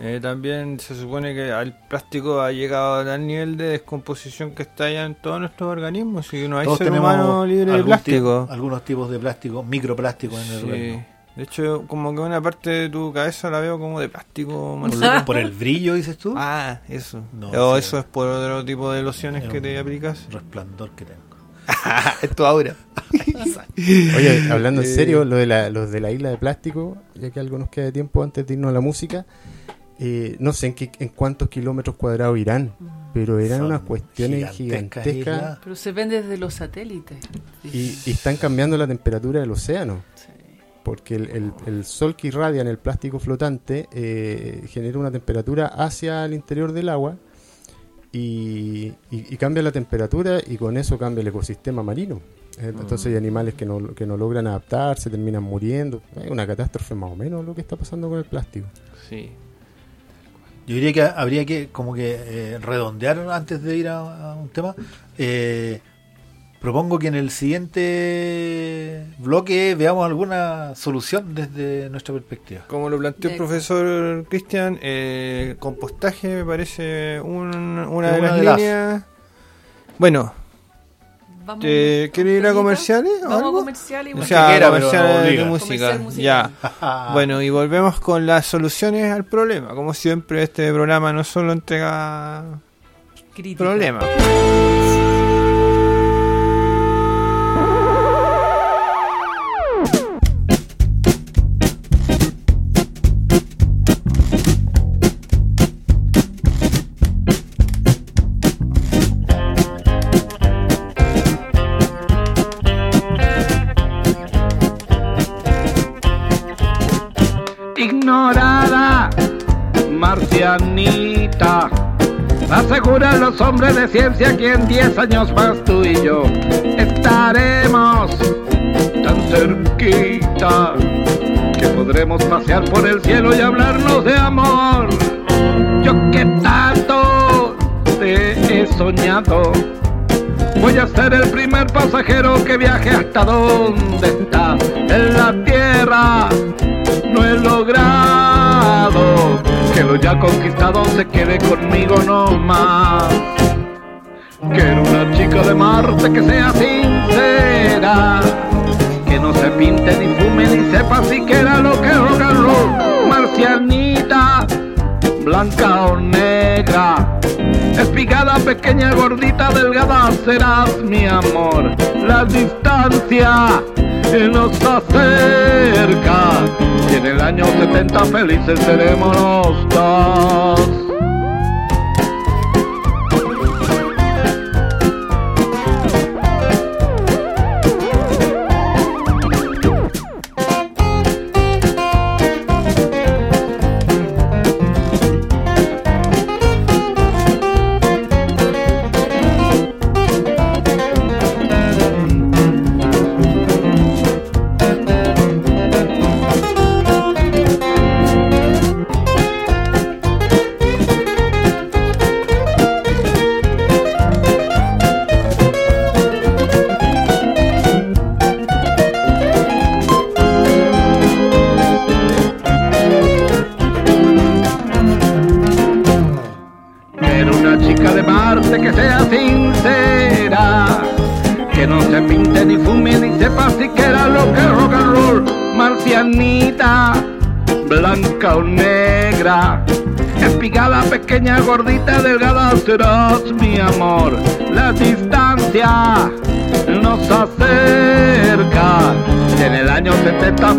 Eh, también se supone que el plástico ha llegado a tal nivel de descomposición que está ya en todos nuestros organismos y no hay Todos ser tenemos humano libre de plástico. ti- algunos tipos de plástico, microplástico en el Sí. organismo. De hecho, como que una parte de tu cabeza la veo como de plástico. Por, por el brillo, dices tú. Ah, eso. No, o eso es por otro tipo de lociones Es que te aplicas. resplandor que tengo. es tu aura. Oye, hablando en serio, lo de la, los de la isla de plástico, ya que algo nos queda de tiempo antes de irnos a la música, eh, no sé en, qué, en cuántos kilómetros cuadrados irán, pero eran Son unas cuestiones gigantescas. Pero se ven desde los satélites. y, y están cambiando la temperatura del océano. Sí. Porque el, el- el sol que irradia en el plástico flotante eh, genera una temperatura hacia el interior del agua y, y- y cambia la temperatura y con eso cambia el ecosistema marino. Eh, Entonces hay animales que no, que no logran adaptarse, terminan muriendo. Es una catástrofe más o menos lo que está pasando con el plástico. Sí. Yo diría que habría que como que eh, redondear antes de ir a, a un tema. Eh, propongo que en el siguiente bloque veamos alguna solución desde nuestra perspectiva. Como lo planteó el profesor Cristian, eh, compostaje me parece un- una de una las de las- líneas. Bueno, ¿te- ¿quieres ir a comerciales o Vamos algo? a comerciales. o igual. sea, quiera, pero comerciales no de música. Comercial. Ya. Bueno, y volvemos con las soluciones al problema. Como siempre, este programa no solo entrega Crítica. problemas. Los hombres de ciencia que en 10 años más tú y yo estaremos tan cerquita que podremos pasear por el cielo y hablarnos de amor. Yo que tanto te he soñado. Voy a ser el primer pasajero que viaje hasta donde está en la tierra. No he logrado que lo ya conquistado se quede conmigo no más. Quiero una chica de Marte que sea sincera, que no se pinte ni fume ni sepa siquiera lo que rock and roll. Marcianita, blanca o negra, espigada, pequeña, gordita, delgada, serás mi amor. La distancia nos acerca y en el año 70 felices seremos los dos.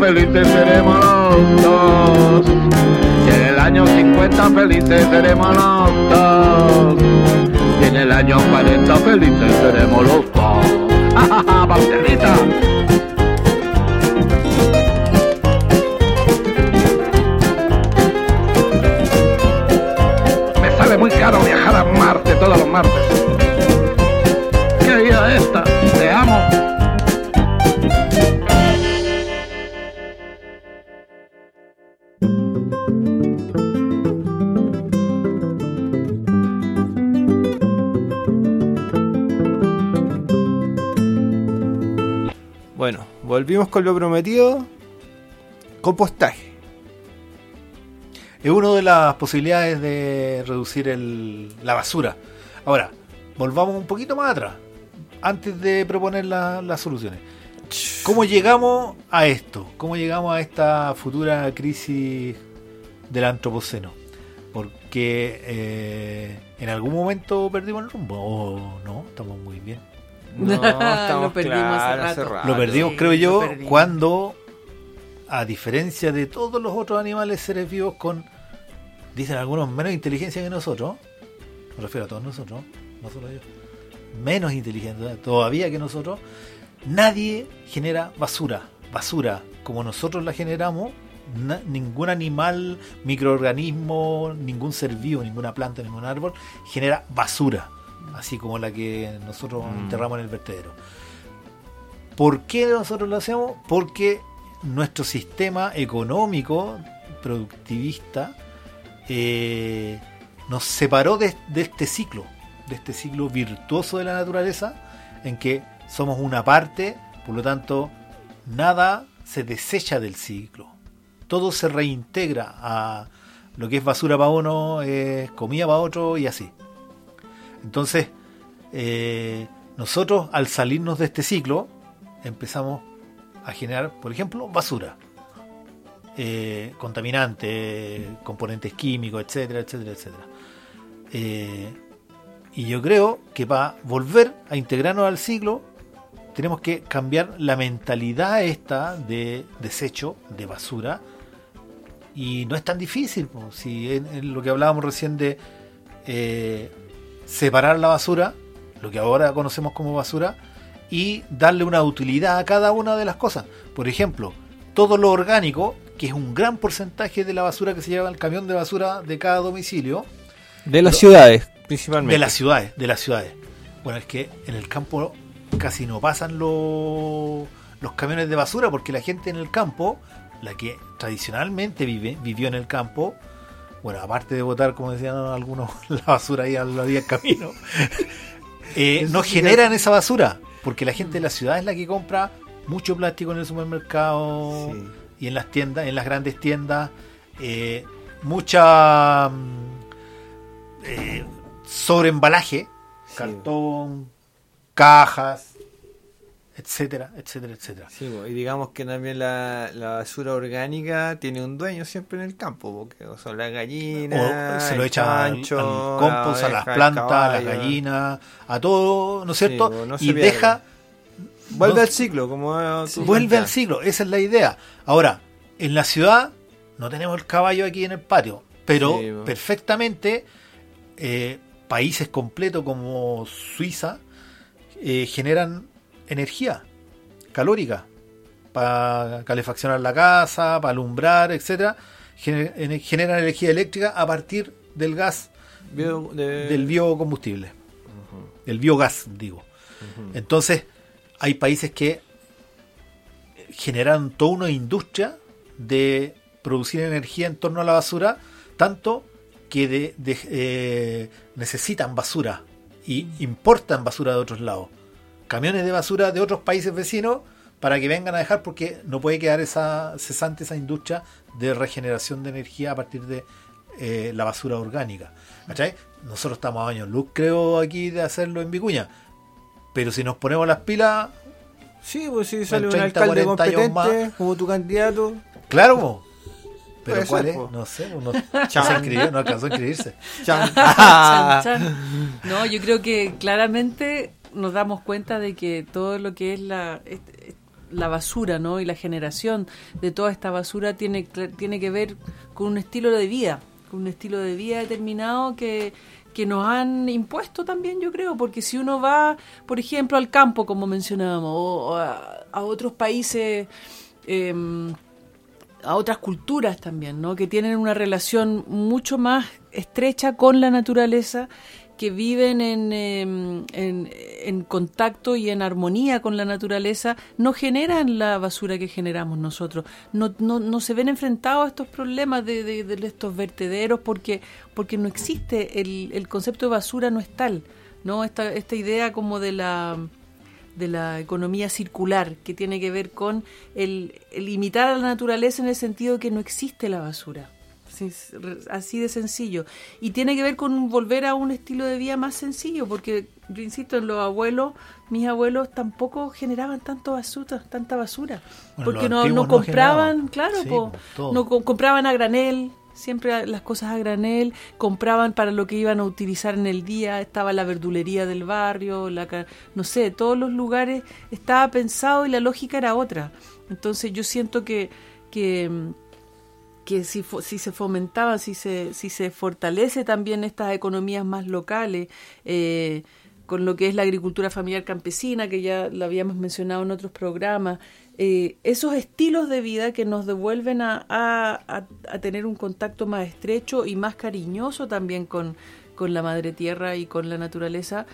Felices seremos los dos. Y en el año 50 felices seremos los dos. Y en el año 40 felices seremos los dos. ¡Ja, con lo prometido. Compostaje. Es una de las posibilidades de reducir el- la basura. Ahora, volvamos un poquito más atrás, antes de proponer la- las soluciones. ¿Cómo llegamos a esto? ¿Cómo llegamos a esta futura crisis del antropoceno? Porque eh, en algún momento perdimos el rumbo, o no, estamos muy bien. No, estamos Lo perdimos hace claros, rato. Lo perdimos, sí, creo yo, perdimos. cuando, a diferencia de todos los otros animales, seres vivos con, dicen algunos, menos inteligencia que nosotros, me refiero a todos nosotros, no solo yo, menos inteligencia todavía que nosotros, nadie genera basura. Basura, como nosotros la generamos, na- ningún animal, microorganismo, ningún ser vivo, ninguna planta, ningún árbol genera basura, así como la que nosotros enterramos en el vertedero. ¿Por qué nosotros lo hacemos? Porque nuestro sistema económico productivista eh, nos separó de, de este ciclo, de este ciclo virtuoso de la naturaleza, en que somos una parte, por lo tanto, nada se desecha del ciclo. Todo se reintegra a lo que es basura para uno, es comida para otro y así. Entonces, eh, nosotros al salirnos de este ciclo, empezamos a generar, por ejemplo, basura, eh, contaminantes, componentes químicos, etcétera, etcétera, etcétera. Eh, y yo creo que para volver a integrarnos al ciclo, tenemos que cambiar la mentalidad esta de desecho, de basura. Y no es tan difícil, si en, en lo que hablábamos recién de eh, separar la basura, lo que ahora conocemos como basura, y darle una utilidad a cada una de las cosas. Por ejemplo, todo lo orgánico, que es un gran porcentaje de la basura que se lleva el camión de basura de cada domicilio, De las ciudades, principalmente. de las ciudades, de las ciudades. Bueno, es que en el campo casi no pasan los, los los camiones de basura, porque la gente en el campo, la que tradicionalmente vive, vivió en el campo, bueno, aparte de botar, como decían algunos, la basura ahí a la vía del camino, eh, no generan esa basura, porque la gente de la ciudad es la que compra mucho plástico en el supermercado Sí. y en las tiendas, en las grandes tiendas, eh, mucha mm, eh, sobreembalaje, Sí. cartón, cajas, etcétera, etcétera, etcétera. Sí, y digamos que también la, la basura orgánica tiene un dueño siempre en el campo, porque son las gallinas, O se lo el echa al, compost, a la las plantas, a las gallinas, a todo, ¿no es cierto? no y pierde. deja, Vuelve no- al ciclo, como tú vuelve al ciclo, esa es la idea. Ahora, en la ciudad no tenemos el caballo aquí en el patio, pero Sí, perfectamente eh, países completos como Suiza eh, generan energía calórica para calefaccionar la casa, para alumbrar, etcétera, Gener- en- generan energía eléctrica a partir del gas Bio- de- del biocombustible, del biogás, digo. Entonces, hay países que generan toda una industria de producir energía en torno a la basura, tanto que de- de- eh, necesitan basura y importan basura de otros lados. Camiones de basura de otros países vecinos para que vengan a dejar porque no puede quedar esa cesante esa industria de regeneración de energía a partir de eh, la basura orgánica. ¿Cachai? Nosotros estamos a años luz, creo, aquí de hacerlo en Vicuña. Pero si nos ponemos las pilas, Sí, pues sí, sale un 30, alcalde 40 años competente más. como tu candidato. claro, po. pero Puede ¿cuál ser, es? po. No sé, no, no se inscribió, no alcanzó a inscribirse. Chan. Chan, chan. No, yo creo que claramente nos damos cuenta de que todo lo que es la, la basura, ¿no? Y la generación de toda esta basura tiene, tiene que ver con un estilo de vida, con un estilo de vida determinado que, que nos han impuesto también, yo creo, porque si uno va, por ejemplo, al campo, como mencionábamos, o a, otros países... em, a otras culturas también, ¿no? Que tienen una relación mucho más estrecha con la naturaleza, que viven en, em, en, en contacto y en armonía con la naturaleza, no generan la basura que generamos nosotros. No, no, no se ven enfrentados a estos problemas de, de- de estos vertederos porque, porque no existe, el, el concepto de basura no es tal, ¿no? Esta, esta idea como de la de la economía circular, que tiene que ver con el, el imitar a la naturaleza en el sentido de que no existe la basura. Así, de sencillo. Y tiene que ver con volver a un estilo de vida más sencillo, porque yo insisto, en los abuelos, mis abuelos tampoco generaban tanto basura, tanta basura. Bueno, porque no, no compraban, claro, Sí, po, po, todo. no co- compraban a granel, siempre las cosas a granel, compraban para lo que iban a utilizar en el día, estaba la verdulería del barrio, la no sé, todos los lugares estaba pensado y la lógica era otra. Entonces yo siento que, que, mm, que si, se fomentaba, si se, fortalece también estas economías más locales, eh, con lo que es la agricultura familiar campesina, que ya lo habíamos mencionado en otros programas, eh, esos estilos de vida que nos devuelven a, tener un contacto más estrecho y más cariñoso también con, con la madre tierra y con la naturaleza,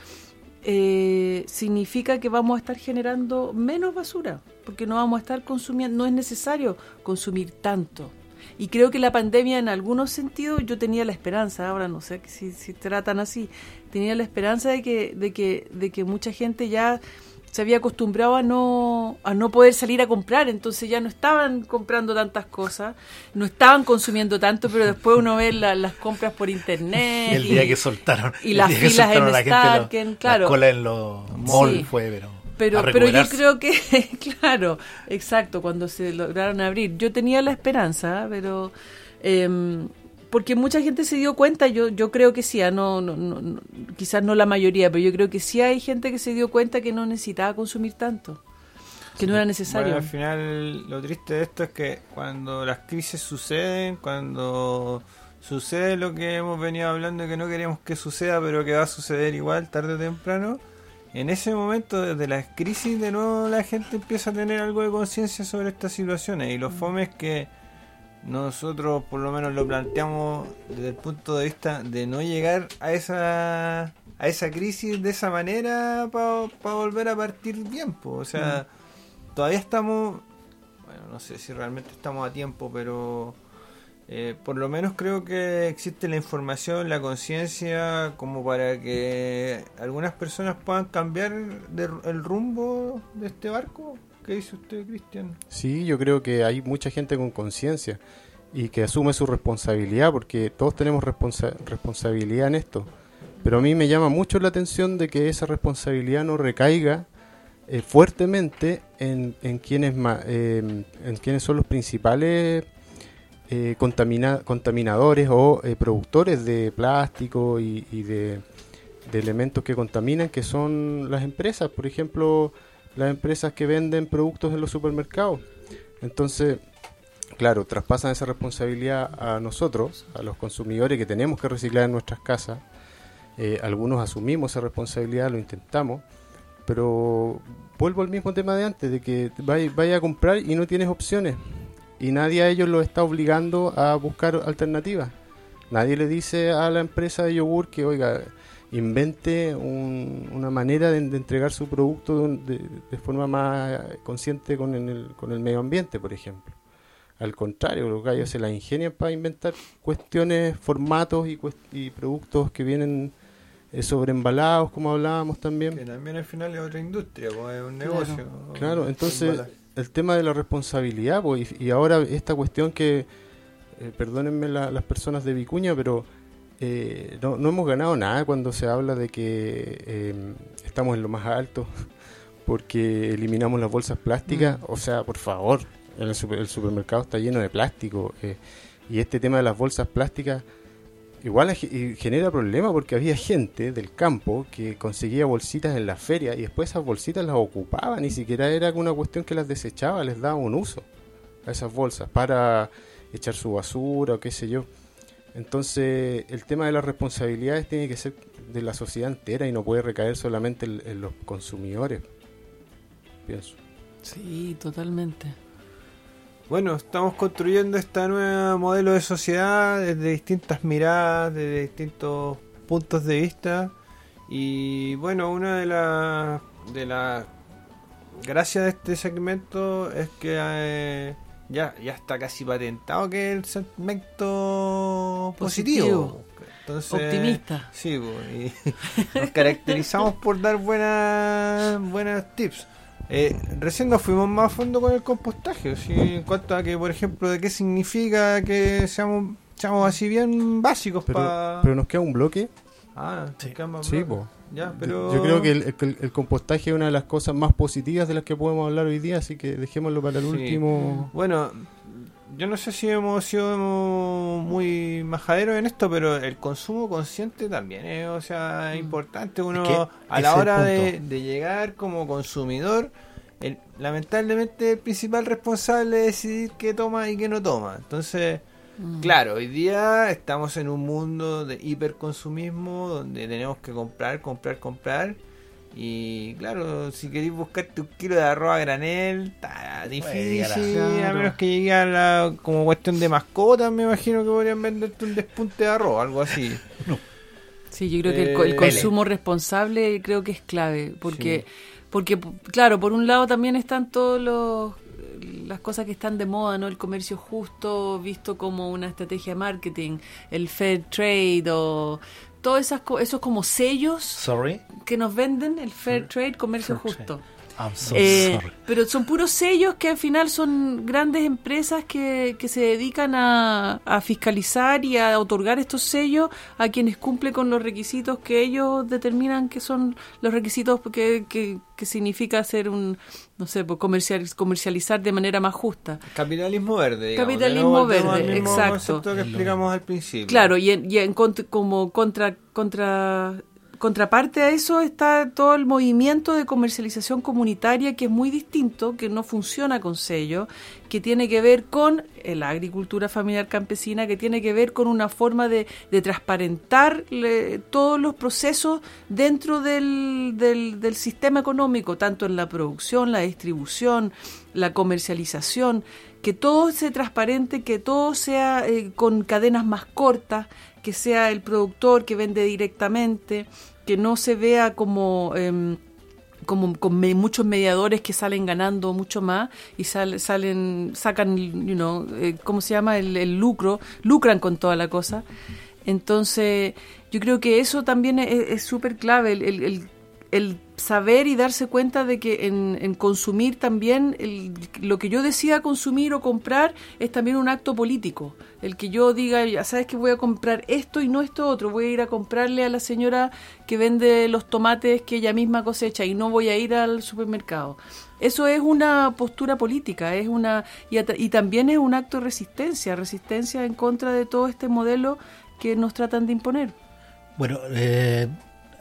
eh, significa que vamos a estar generando menos basura, porque no vamos a estar consumiendo, no es necesario consumir tanto. Y creo que la pandemia en algunos sentidos yo tenía la esperanza, ahora no sé si, si tratan así, tenía la esperanza de que, de que, de que mucha gente ya se había acostumbrado a no, a no poder salir a comprar, entonces ya no estaban comprando tantas cosas, no estaban consumiendo tanto, pero después uno ve la- las compras por internet. el día y- que soltaron, y las filas en la gente lo- claro. la cola en los malls Sí. fue, pero, Pero, pero yo creo que, claro, exacto, cuando se lograron abrir. Yo tenía la esperanza, pero em, porque mucha gente se dio cuenta, yo yo creo que sí, ah, no, no, no, no, quizás no la mayoría, pero yo creo que sí hay gente que se dio cuenta que no necesitaba consumir tanto, que no era necesario. Bueno, al final lo triste de esto es que cuando las crisis suceden, cuando sucede lo que hemos venido hablando que no queremos que suceda, pero que va a suceder igual tarde o temprano, en ese momento desde las crisis de nuevo la gente empieza a tener algo de conciencia sobre estas situaciones y Mm. los fomes que nosotros por lo menos lo planteamos desde el punto de vista de no llegar a esa a esa crisis de esa manera para volver a partir bien, po. o sea, Mm. todavía estamos, bueno, no sé si realmente estamos a tiempo, pero eh, por lo menos creo que existe la información, la conciencia, como para que algunas personas puedan cambiar de- el rumbo de este barco. ¿Qué dice usted, Cristian? Sí, yo creo que hay mucha gente con conciencia y que asume su responsabilidad, porque todos tenemos responsa- responsabilidad en esto. Pero a mí me llama mucho la atención de que esa responsabilidad no recaiga eh, fuertemente en, en quienes eh, en quienes son los principales eh, contamina- contaminadores o eh, productores de plástico y, de, elementos que contaminan, que son las empresas, por ejemplo, las empresas que venden productos en los supermercados. Entonces, claro, traspasan esa responsabilidad a nosotros, a los consumidores que tenemos que reciclar en nuestras casas. Eh, algunos asumimos esa responsabilidad, lo intentamos, pero vuelvo al mismo tema de antes, de que vaya a comprar y no tienes opciones. Y nadie a ellos los está obligando a buscar alternativas. Nadie le dice a la empresa de yogur que, oiga, invente un- una manera de, de entregar su producto de, un- de- de forma más consciente con el, con el medio ambiente, por ejemplo. Al contrario, los gallos se la ingenian para inventar cuestiones, formatos y, cuest- y productos que vienen eh, sobreembalados, como hablábamos también. Que también al final es otra industria, pues, es un negocio. Claro, entonces. El tema de la responsabilidad, pues, y, y ahora esta cuestión que, eh, perdónenme la- las personas de Vicuña, pero eh, no, no hemos ganado nada cuando se habla de que eh, estamos en lo más alto porque eliminamos las bolsas plásticas. O sea, por favor, el, super- el supermercado está lleno de plástico eh, y este tema de las bolsas plásticas igual genera problema porque había gente del campo que conseguía bolsitas en la feria y después esas bolsitas las ocupaba, ni siquiera era una cuestión que las desechaba, les daba un uso a esas bolsas para echar su basura o qué sé yo. Entonces el tema de las responsabilidades tiene que ser de la sociedad entera y no puede recaer solamente en, en los consumidores, pienso. Sí, totalmente. Bueno, estamos construyendo este nuevo modelo de sociedad desde distintas miradas, desde distintos puntos de vista. Y bueno, una de las de las gracias de este segmento es que eh, ya, ya está casi patentado que es el segmento positivo. Positivo. Entonces, Optimista. Sí, y nos caracterizamos por dar buenas buenas tips. Eh, recién nos fuimos más a fondo con el compostaje, ¿sí? en cuanto a que, por ejemplo, de qué significa que seamos, seamos así bien básicos Pero, para... pero nos queda un bloque. Ah, Sí. más. Ya, pero... Yo creo que el, el- el compostaje es una de las cosas más positivas de las que podemos hablar hoy día, así que dejémoslo para el Sí. último. Bueno, yo no sé si hemos sido muy majaderos en esto, pero el consumo consciente también es, o sea, Mm. importante. Uno, Es que a la hora de llegar como consumidor, el- lamentablemente el principal responsable es decidir qué toma y qué no toma. Entonces, Mm. claro, hoy día estamos en un mundo de hiperconsumismo donde tenemos que comprar, comprar, comprar. Y claro, si queréis buscarte un kilo de arroz a granel, está difícil. Claro. A menos que llegue a la, como cuestión de mascotas, me imagino que podrían venderte un despunte de arroz, algo así. Sí, yo creo que el, co- el Eh, consumo responsable creo que es clave, porque, porque claro, por un lado también están todos los las cosas que están de moda, ¿no? El comercio justo visto como una estrategia de marketing, el fair trade o todos esos como sellos Sorry. que nos venden, el fair trade, comercio Fair justo. I'm so Eh, sorry. pero son puros sellos que al final son grandes empresas que, que se dedican a, a fiscalizar y a otorgar estos sellos a quienes cumplen con los requisitos que ellos determinan que son los requisitos que, que, que significa hacer un, no sé, pues comercial, comercializar de manera más justa. Capitalismo verde, digamos. Capitalismo verde, exacto. que explicamos al principio. Claro, y, en, y en cont- como contra, contra, contraparte a eso está todo el movimiento de comercialización comunitaria que es muy distinto, que no funciona con sello, que tiene que ver con eh, la agricultura familiar campesina, que tiene que ver con una forma de, transparentar todos los procesos dentro del, del, del sistema económico, tanto en la producción, la distribución, la comercialización, que todo sea transparente, que todo sea eh, con cadenas más cortas, que sea el productor que vende directamente, que no se vea como em, como con muchos mediadores que salen ganando mucho más y sal- salen sacan you know, eh, cómo se llama el, el lucro lucran con toda la cosa. Entonces yo creo que eso también es súper clave el, el- el- el saber y darse cuenta de que en, consumir también el- lo que yo decida consumir o comprar es también un acto político. El que yo diga, ya sabes que voy a comprar esto y no esto otro, voy a ir a comprarle a la señora que vende los tomates que ella misma cosecha y no voy a ir al supermercado. Eso es una postura política, es una y, y también es un acto de resistencia, resistencia en contra de todo este modelo que nos tratan de imponer. Bueno, eh,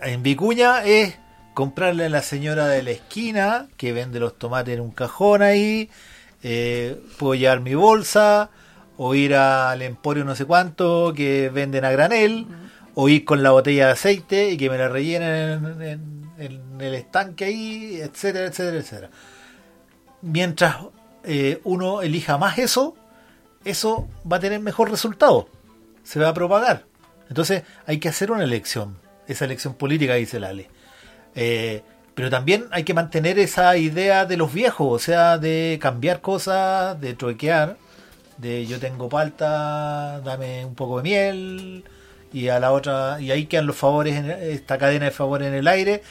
en Vicuña es comprarle a la señora de la esquina que vende los tomates en un cajón ahí. eh, puedo llevar mi bolsa o ir al emporio no sé cuánto que venden a granel o ir con la botella de aceite y que me la rellenen en, en- el estanque ahí, etcétera, etcétera, etcétera. Mientras eh, uno elija más eso, eso va a tener mejor resultado. Se va a propagar. Entonces hay que hacer una elección. Esa elección política, dice Lale. Eh, pero también hay que mantener esa idea de los viejos, o sea, de cambiar cosas, de truequear, de yo tengo palta, dame un poco de miel, y a la otra, y ahí quedan los favores, en esta cadena de favores en el aire,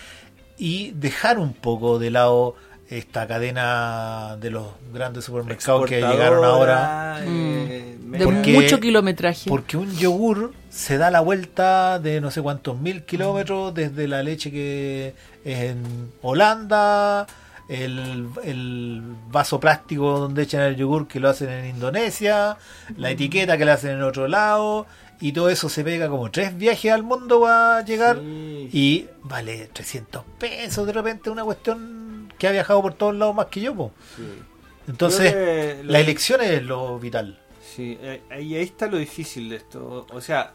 y dejar un poco de lado esta cadena de los grandes supermercados que llegaron ahora. eh, De Porque- mucho kilometraje. Porque un yogur se da la vuelta de no sé cuántos mil kilómetros desde la leche que es en Holanda, el, el vaso plástico donde echan el yogur que lo hacen en Indonesia, la etiqueta que la hacen en otro lado, y todo eso se pega como tres viajes al mundo para llegar Sí. y vale 300 pesos de repente una cuestión que ha viajado por todos lados más que yo. po. Sí. Entonces, la elección es lo vital. Sí, eh, ahí, está lo difícil de esto. O sea,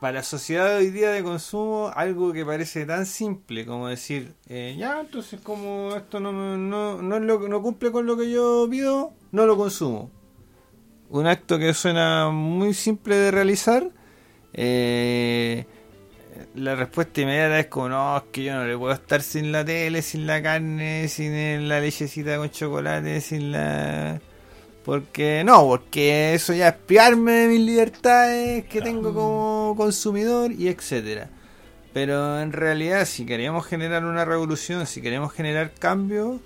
para la sociedad de hoy día de consumo, algo que parece tan simple como decir, eh, ya, entonces como esto no, no, no, es lo, no cumple con lo que yo pido, no lo consumo. Un acto que suena muy simple de realizar. eh, la respuesta inmediata es como, no, es que yo no le puedo estar sin la tele, sin la carne, sin la lechecita con chocolate, sin la... Porque no, porque eso ya es privarme de mis libertades que tengo como consumidor y etcétera. Pero en realidad si queríamos generar una revolución, si queremos generar cambio,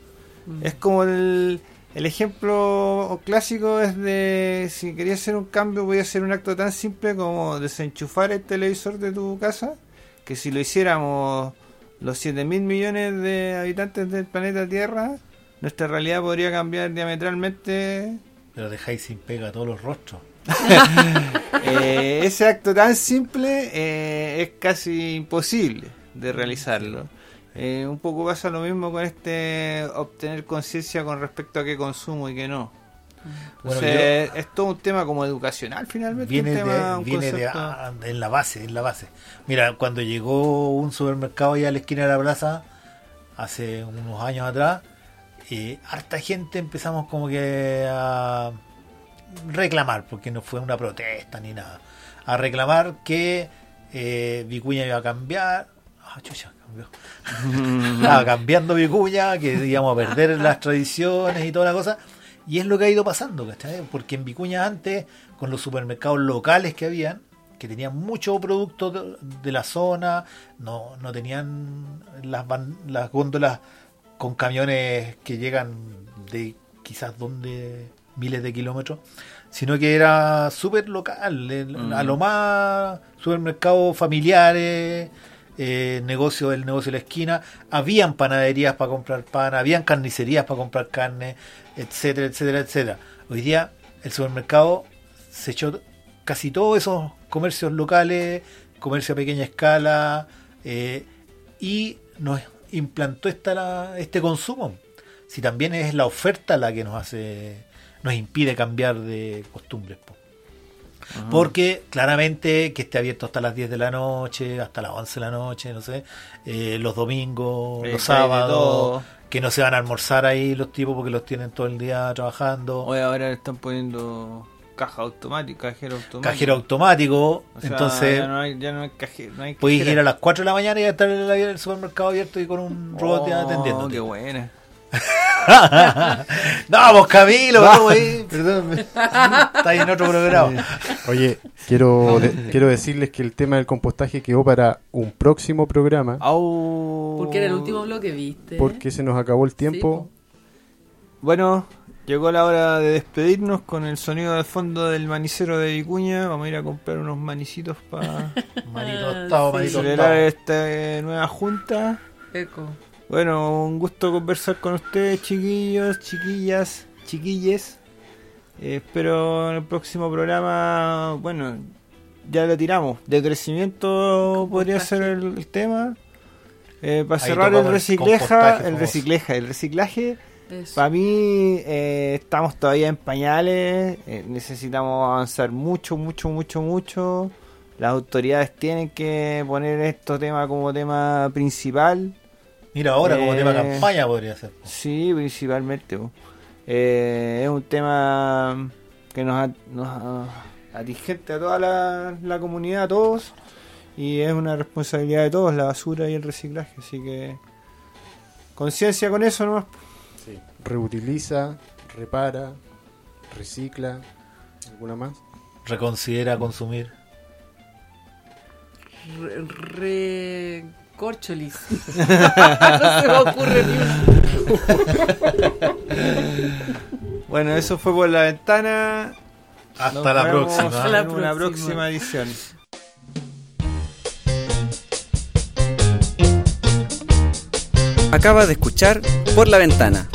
es como el, el ejemplo clásico es de si querías hacer un cambio voy a hacer un acto tan simple como desenchufar el televisor de tu casa, que si lo hiciéramos los 7 mil millones de habitantes del planeta Tierra, nuestra realidad podría cambiar diametralmente Pero dejáis sin pega todos los rostros. eh, ese acto tan simple eh, es casi imposible de realizarlo. Eh, un poco pasa lo mismo con este obtener conciencia con respecto a qué consumo y qué no. Bueno, Entonces, es todo un tema como educacional finalmente. Viene, un tema, de, un viene de, ah, en la base, en la base. Mira, cuando llegó un supermercado allá a la esquina de la plaza, hace unos años atrás, eh, harta gente empezamos como que a reclamar, porque no fue una protesta ni nada, a reclamar que eh, Vicuña iba a cambiar. Ah, chucha. Estaba cambiando Vicuña, que íbamos a perder las tradiciones y toda la cosa. Y es lo que ha ido pasando, ¿cachai? Porque en Vicuña antes, con los supermercados locales que habían, que tenían muchos productos de, la zona, no, no tenían las, van- las góndolas con camiones que llegan de quizás donde miles de kilómetros, sino que era súper local, Mm. a lo más supermercados familiares, eh, negocio el negocio de la esquina, habían panaderías para comprar pan, habían carnicerías para comprar carne, etcétera, etcétera, etcétera. Hoy día el supermercado se echó casi todos esos comercios locales, comercio a pequeña escala, eh, y nos implantó esta, este consumo. Si también es la oferta la que nos hace, nos impide cambiar de costumbres. Po. Porque claramente que esté abierto hasta las 10 de la noche, hasta las 11 de la noche, no sé, eh, los domingos, los sábados, que no se van a almorzar ahí los tipos porque los tienen todo el día trabajando. Hoy ahora le están poniendo caja automático, cajero automático. Cajero automático, O sea, entonces ya no hay, ya no hay cajero. No hay podéis cajera. ir a las 4 de la mañana y estar en el, el supermercado abierto y con un robot Oh, atendiendo. qué buena. no, vos Camilo, vamos ahí. Perdón, está ahí en otro programa. Oye, quiero, de- quiero decirles que el tema del compostaje quedó para un próximo programa Au. Porque era el último bloque, ¿viste? porque se nos acabó el tiempo. Bueno, llegó la hora de despedirnos con el sonido de fondo del manicero de Vicuña. Vamos a ir a comprar unos manicitos para Manito celebrar esta nueva junta. Eco. Bueno, un gusto conversar con ustedes, chiquillos, chiquillas, chiquilles. Eh, espero en el próximo programa, bueno, ya lo tiramos. De crecimiento podría ser el, el tema. Eh, para Ahí cerrar el recicleja, el recicleja, el reciclaje. Eso. Para mí eh, estamos todavía en pañales, eh, necesitamos avanzar mucho, mucho, mucho, mucho. Las autoridades tienen que poner estos temas como tema principal. Mira, ahora como Eh, tema campaña podría ser. Sí, principalmente. Eh, es un tema que nos, nos a- atingente a toda la, la comunidad, a todos. Y es una responsabilidad de todos, la basura y el reciclaje. Así que conciencia con eso nomás. Sí. Reutiliza, repara, recicla, ¿alguna más? Reconsidera consumir. Re, re- corcholis. no se me ocurre ni una. Bueno, eso fue por la ventana. Hasta Nos la próxima. Hasta la una próxima edición. Acaba de escuchar Por la Ventana,